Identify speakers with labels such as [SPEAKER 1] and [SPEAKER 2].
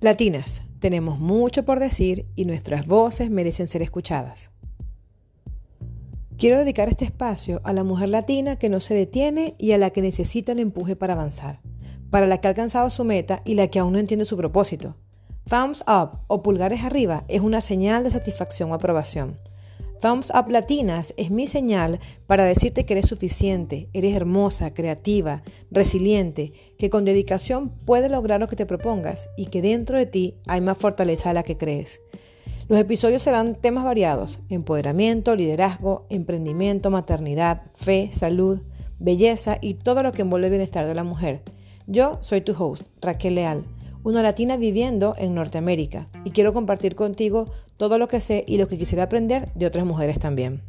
[SPEAKER 1] Latinas, tenemos mucho por decir y nuestras voces merecen ser escuchadas. Quiero dedicar este espacio a la mujer latina que no se detiene y a la que necesita el empuje para avanzar, para la que ha alcanzado su meta y la que aún no entiende su propósito. Thumbs up o pulgares arriba es una señal de satisfacción o aprobación. Thumbs Up Latinas es mi señal para decirte que eres suficiente, eres hermosa, creativa, resiliente, que con dedicación puedes lograr lo que te propongas y que dentro de ti hay más fortaleza de la que crees. Los episodios serán temas variados, empoderamiento, liderazgo, emprendimiento, maternidad, fe, salud, belleza y todo lo que envuelve el bienestar de la mujer. Yo soy tu host, Raquel Leal una latina viviendo en Norteamérica y quiero compartir contigo todo lo que sé y lo que quisiera aprender de otras mujeres también.